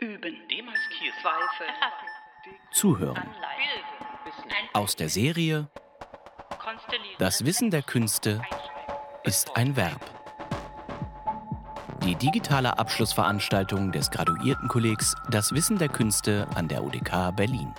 Üben. Demaskieren. Zweifel. Zuhören. Bilden. Aus der Serie. Das Wissen der Künste ist ein Verb. Die digitale Abschlussveranstaltung des Graduiertenkollegs Das Wissen der Künste an der UDK Berlin.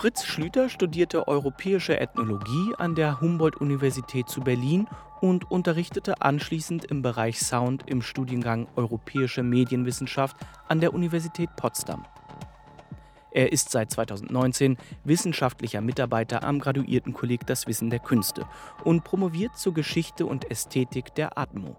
Fritz Schlüter studierte europäische Ethnologie an der Humboldt-Universität zu Berlin und unterrichtete anschließend im Bereich Sound im Studiengang Europäische Medienwissenschaft an der Universität Potsdam. Er ist seit 2019 wissenschaftlicher Mitarbeiter am Graduiertenkolleg Das Wissen der Künste und promoviert zur Geschichte und Ästhetik der Atmo.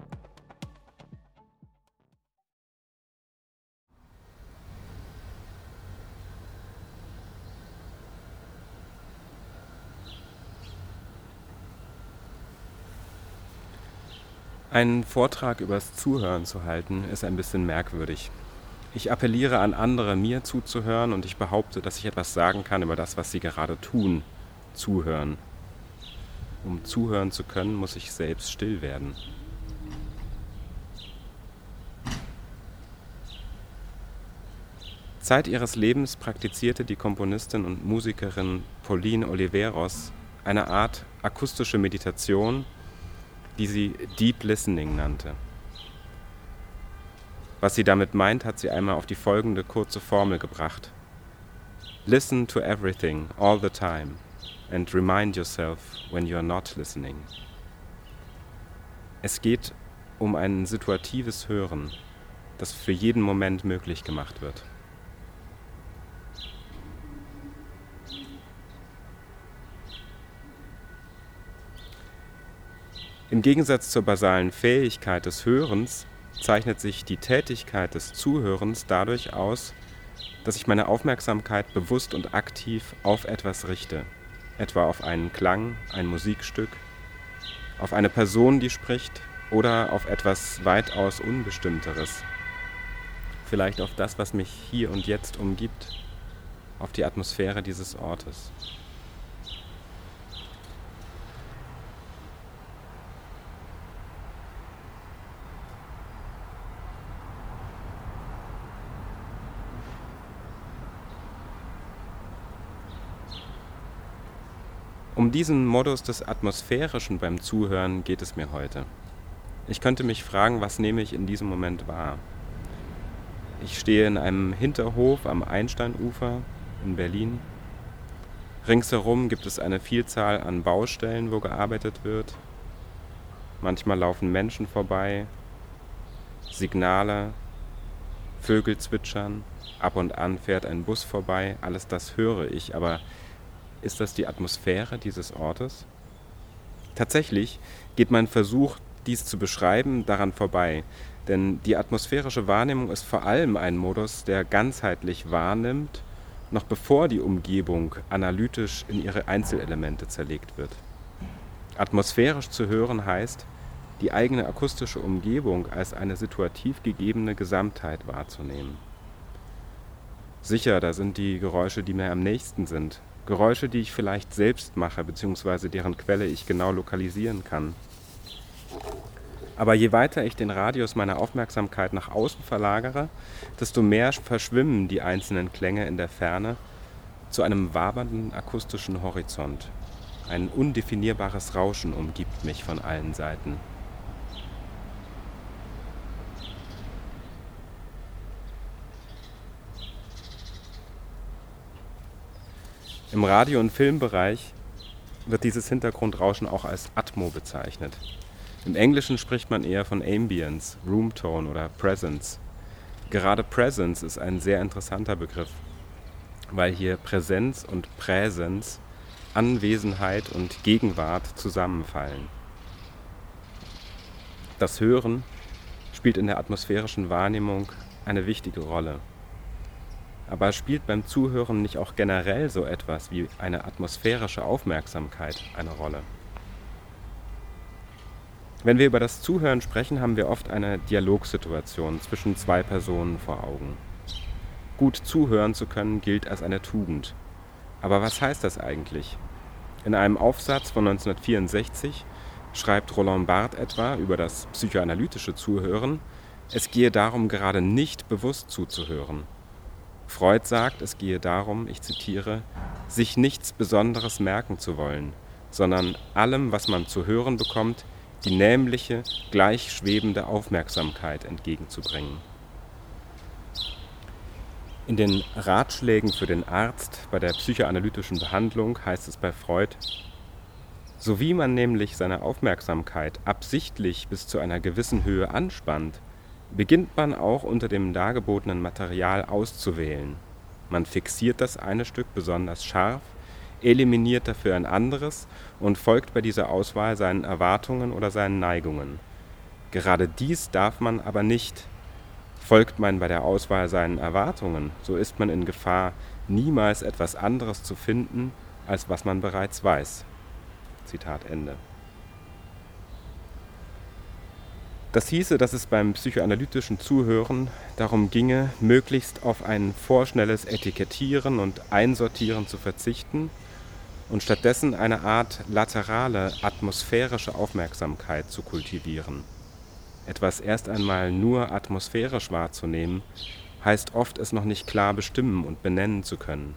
Einen Vortrag übers Zuhören zu halten, ist ein bisschen merkwürdig. Ich appelliere an andere, mir zuzuhören und ich behaupte, dass ich etwas sagen kann über das, was sie gerade tun, zuhören. Um zuhören zu können, muss ich selbst still werden. Zeit ihres Lebens praktizierte die Komponistin und Musikerin Pauline Oliveros eine Art akustische Meditation, die sie Deep Listening nannte. Was sie damit meint, hat sie einmal auf die folgende kurze Formel gebracht. Listen to everything all the time and remind yourself when you are not listening. Es geht um ein situatives Hören, das für jeden Moment möglich gemacht wird. Im Gegensatz zur basalen Fähigkeit des Hörens zeichnet sich die Tätigkeit des Zuhörens dadurch aus, dass ich meine Aufmerksamkeit bewusst und aktiv auf etwas richte, etwa auf einen Klang, ein Musikstück, auf eine Person, die spricht oder auf etwas weitaus Unbestimmteres, vielleicht auf das, was mich hier und jetzt umgibt, auf die Atmosphäre dieses Ortes. Um diesen Modus des Atmosphärischen beim Zuhören geht es mir heute. Ich könnte mich fragen, was nehme ich in diesem Moment wahr? Ich stehe in einem Hinterhof am Einsteinufer in Berlin. Ringsherum gibt es eine Vielzahl an Baustellen, wo gearbeitet wird. Manchmal laufen Menschen vorbei, Signale, Vögel zwitschern, ab und an fährt ein Bus vorbei, alles das höre ich, aber ist das die Atmosphäre dieses Ortes? Tatsächlich geht mein Versuch, dies zu beschreiben, daran vorbei, denn die atmosphärische Wahrnehmung ist vor allem ein Modus, der ganzheitlich wahrnimmt, noch bevor die Umgebung analytisch in ihre Einzelelemente zerlegt wird. Atmosphärisch zu hören heißt, die eigene akustische Umgebung als eine situativ gegebene Gesamtheit wahrzunehmen. Sicher, da sind die Geräusche, die mir am nächsten sind, Geräusche, die ich vielleicht selbst mache, beziehungsweise deren Quelle ich genau lokalisieren kann. Aber je weiter ich den Radius meiner Aufmerksamkeit nach außen verlagere, desto mehr verschwimmen die einzelnen Klänge in der Ferne zu einem wabernden akustischen Horizont. Ein undefinierbares Rauschen umgibt mich von allen Seiten. Im Radio- und Filmbereich wird dieses Hintergrundrauschen auch als Atmo bezeichnet. Im Englischen spricht man eher von Ambience, Roomtone oder Presence. Gerade Presence ist ein sehr interessanter Begriff, weil hier Präsenz und Präsenz, Anwesenheit und Gegenwart zusammenfallen. Das Hören spielt in der atmosphärischen Wahrnehmung eine wichtige Rolle. Aber spielt beim Zuhören nicht auch generell so etwas wie eine atmosphärische Aufmerksamkeit eine Rolle? Wenn wir über das Zuhören sprechen, haben wir oft eine Dialogsituation zwischen zwei Personen vor Augen. Gut zuhören zu können gilt als eine Tugend. Aber was heißt das eigentlich? In einem Aufsatz von 1964 schreibt Roland Barthes etwa über das psychoanalytische Zuhören, Es gehe darum, gerade nicht bewusst zuzuhören. Freud sagt, es gehe darum, ich zitiere, sich nichts Besonderes merken zu wollen, sondern allem, was man zu hören bekommt, die nämliche, gleichschwebende Aufmerksamkeit entgegenzubringen. In den Ratschlägen für den Arzt bei der psychoanalytischen Behandlung heißt es bei Freud, so wie man nämlich seine Aufmerksamkeit absichtlich bis zu einer gewissen Höhe anspannt, beginnt man auch unter dem dargebotenen Material auszuwählen. Man fixiert das eine Stück besonders scharf, eliminiert dafür ein anderes und folgt bei dieser Auswahl seinen Erwartungen oder seinen Neigungen. Gerade dies darf man aber nicht. Folgt man bei der Auswahl seinen Erwartungen, so ist man in Gefahr, niemals etwas anderes zu finden, als was man bereits weiß. Zitat Ende. Das hieße, dass es beim psychoanalytischen Zuhören darum ginge, möglichst auf ein vorschnelles Etikettieren und Einsortieren zu verzichten und stattdessen eine Art laterale, atmosphärische Aufmerksamkeit zu kultivieren. Etwas erst einmal nur atmosphärisch wahrzunehmen, heißt oft es noch nicht klar bestimmen und benennen zu können.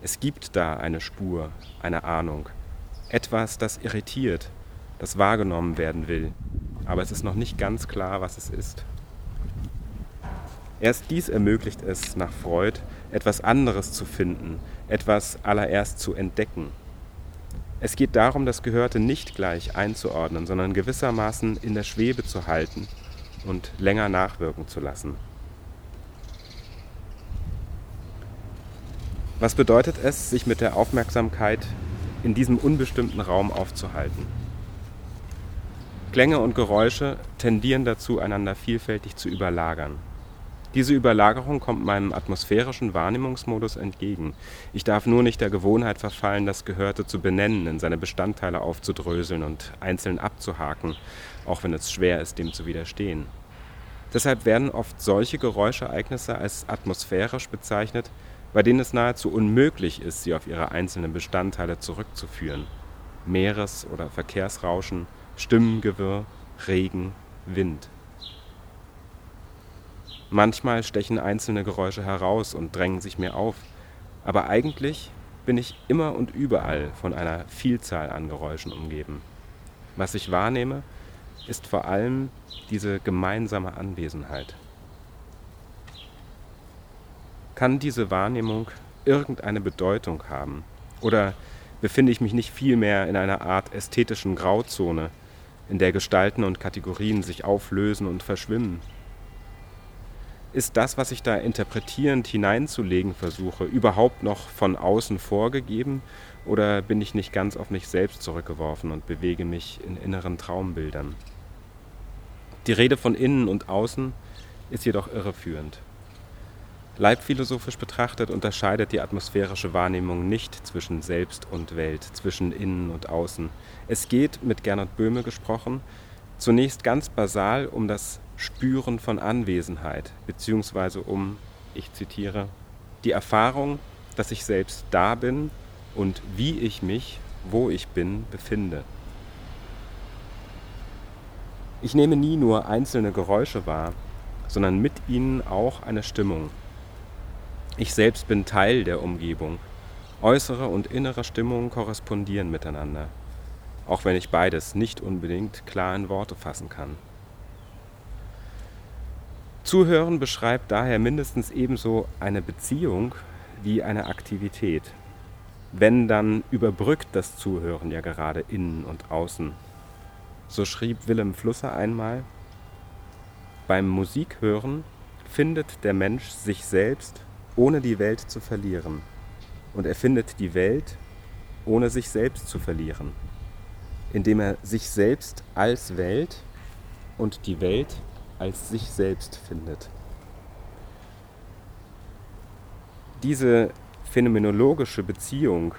Es gibt da eine Spur, eine Ahnung, etwas, das irritiert, das wahrgenommen werden will, aber es ist noch nicht ganz klar, was es ist. Erst dies ermöglicht es, nach Freud, etwas anderes zu finden, etwas allererst zu entdecken. Es geht darum, das Gehörte nicht gleich einzuordnen, sondern gewissermaßen in der Schwebe zu halten und länger nachwirken zu lassen. Was bedeutet es, sich mit der Aufmerksamkeit in diesem unbestimmten Raum aufzuhalten? Klänge und Geräusche tendieren dazu, einander vielfältig zu überlagern. Diese Überlagerung kommt meinem atmosphärischen Wahrnehmungsmodus entgegen. Ich darf nur nicht der Gewohnheit verfallen, das Gehörte zu benennen, in seine Bestandteile aufzudröseln und einzeln abzuhaken, auch wenn es schwer ist, dem zu widerstehen. Deshalb werden oft solche Geräuschereignisse als atmosphärisch bezeichnet, bei denen es nahezu unmöglich ist, sie auf ihre einzelnen Bestandteile zurückzuführen. Meeres- oder Verkehrsrauschen, Stimmengewirr, Regen, Wind. Manchmal stechen einzelne Geräusche heraus und drängen sich mir auf, aber eigentlich bin ich immer und überall von einer Vielzahl an Geräuschen umgeben. Was ich wahrnehme, ist vor allem diese gemeinsame Anwesenheit. Kann diese Wahrnehmung irgendeine Bedeutung haben? Oder befinde ich mich nicht vielmehr in einer Art ästhetischen Grauzone, in der Gestalten und Kategorien sich auflösen und verschwimmen? ist das, was ich da interpretierend hineinzulegen versuche, überhaupt noch von außen vorgegeben oder bin ich nicht ganz auf mich selbst zurückgeworfen und bewege mich in inneren Traumbildern? Die Rede von innen und außen ist jedoch irreführend. Leibphilosophisch betrachtet unterscheidet die atmosphärische Wahrnehmung nicht zwischen Selbst und Welt, zwischen innen und außen. Es geht, mit Gernot Böhme gesprochen, zunächst ganz basal um das Spüren von Anwesenheit, beziehungsweise um, ich zitiere, die Erfahrung, dass ich selbst da bin und wie ich mich, wo ich bin, befinde. Ich nehme nie nur einzelne Geräusche wahr, sondern mit ihnen auch eine Stimmung. Ich selbst bin Teil der Umgebung. Äußere und innere Stimmung korrespondieren miteinander, auch wenn ich beides nicht unbedingt klar in Worte fassen kann. Zuhören beschreibt daher mindestens ebenso eine Beziehung wie eine Aktivität. Wenn, dann überbrückt das Zuhören ja gerade innen und außen. So schrieb Willem Flusser einmal, beim Musikhören findet der Mensch sich selbst, ohne die Welt zu verlieren. Und er findet die Welt, ohne sich selbst zu verlieren, indem er sich selbst als Welt und die Welt als sich selbst findet. Diese phänomenologische Beziehung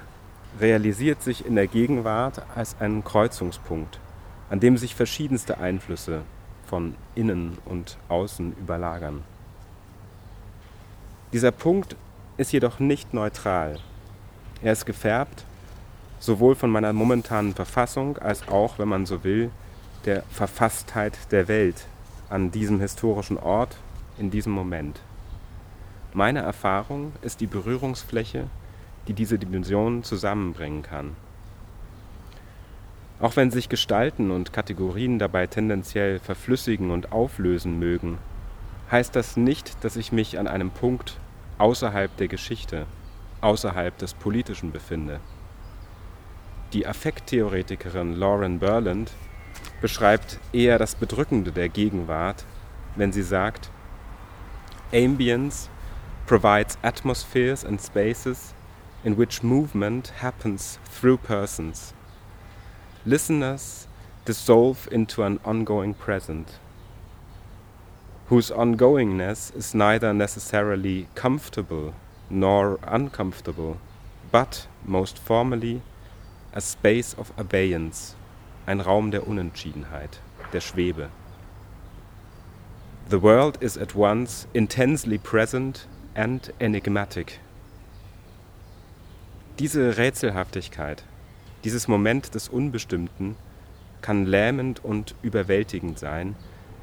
realisiert sich in der Gegenwart als ein Kreuzungspunkt, an dem sich verschiedenste Einflüsse von innen und außen überlagern. Dieser Punkt ist jedoch nicht neutral. Er ist gefärbt sowohl von meiner momentanen Verfassung als auch, wenn man so will, der Verfasstheit der Welt, an diesem historischen Ort, in diesem Moment. Meine Erfahrung ist die Berührungsfläche, die diese Dimensionen zusammenbringen kann. Auch wenn sich Gestalten und Kategorien dabei tendenziell verflüssigen und auflösen mögen, heißt das nicht, dass ich mich an einem Punkt außerhalb der Geschichte, außerhalb des Politischen befinde. Die Affekttheoretikerin Lauren Berland beschreibt eher das Bedrückende der Gegenwart, wenn sie sagt, Ambience provides atmospheres and spaces in which movement happens through persons. Listeners dissolve into an ongoing present, whose ongoingness is neither necessarily comfortable nor uncomfortable, but most formally a space of abeyance, ein Raum der Unentschiedenheit, der Schwebe. The world is at once intensely present and enigmatic. Diese Rätselhaftigkeit, dieses Moment des Unbestimmten kann lähmend und überwältigend sein,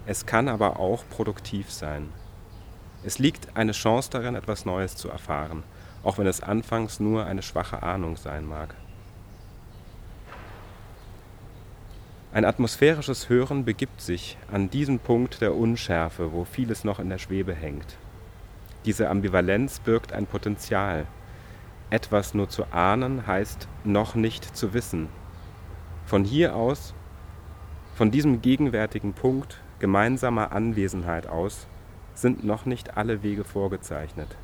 es kann aber auch produktiv sein. Es liegt eine Chance darin, etwas Neues zu erfahren, auch wenn es anfangs nur eine schwache Ahnung sein mag. Ein atmosphärisches Hören begibt sich an diesen Punkt der Unschärfe, wo vieles noch in der Schwebe hängt. Diese Ambivalenz birgt ein Potenzial. Etwas nur zu ahnen heißt noch nicht zu wissen. Von hier aus, von diesem gegenwärtigen Punkt gemeinsamer Anwesenheit aus, sind noch nicht alle Wege vorgezeichnet.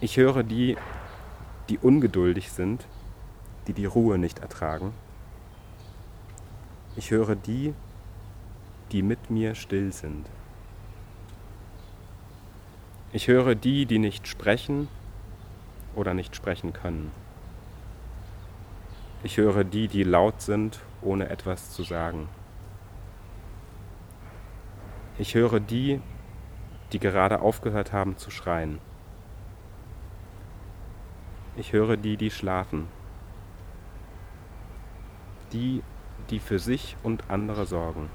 Ich höre die die ungeduldig sind, die die Ruhe nicht ertragen. Ich höre die, die mit mir still sind. Ich höre die, die nicht sprechen oder nicht sprechen können. Ich höre die, die laut sind, ohne etwas zu sagen. Ich höre die, die gerade aufgehört haben zu schreien. Ich höre die, die schlafen. Die, die für sich und andere sorgen.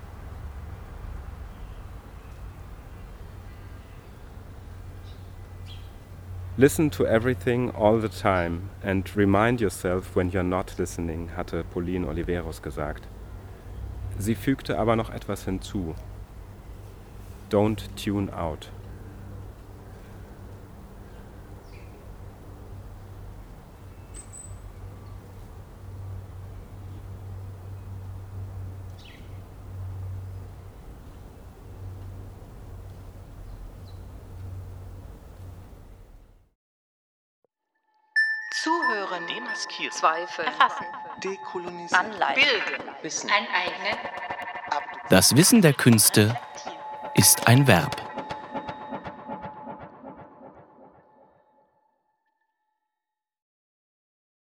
Listen to everything all the time and remind yourself when you're not listening, hatte Pauline Oliveros gesagt. Sie fügte aber noch etwas hinzu. Don't tune out. Zuhören, demaskieren, Zweifel, erfassen, dekolonisieren, anleiten, bilden, Wissen, aneignen, Das Wissen der Künste ist ein Verb.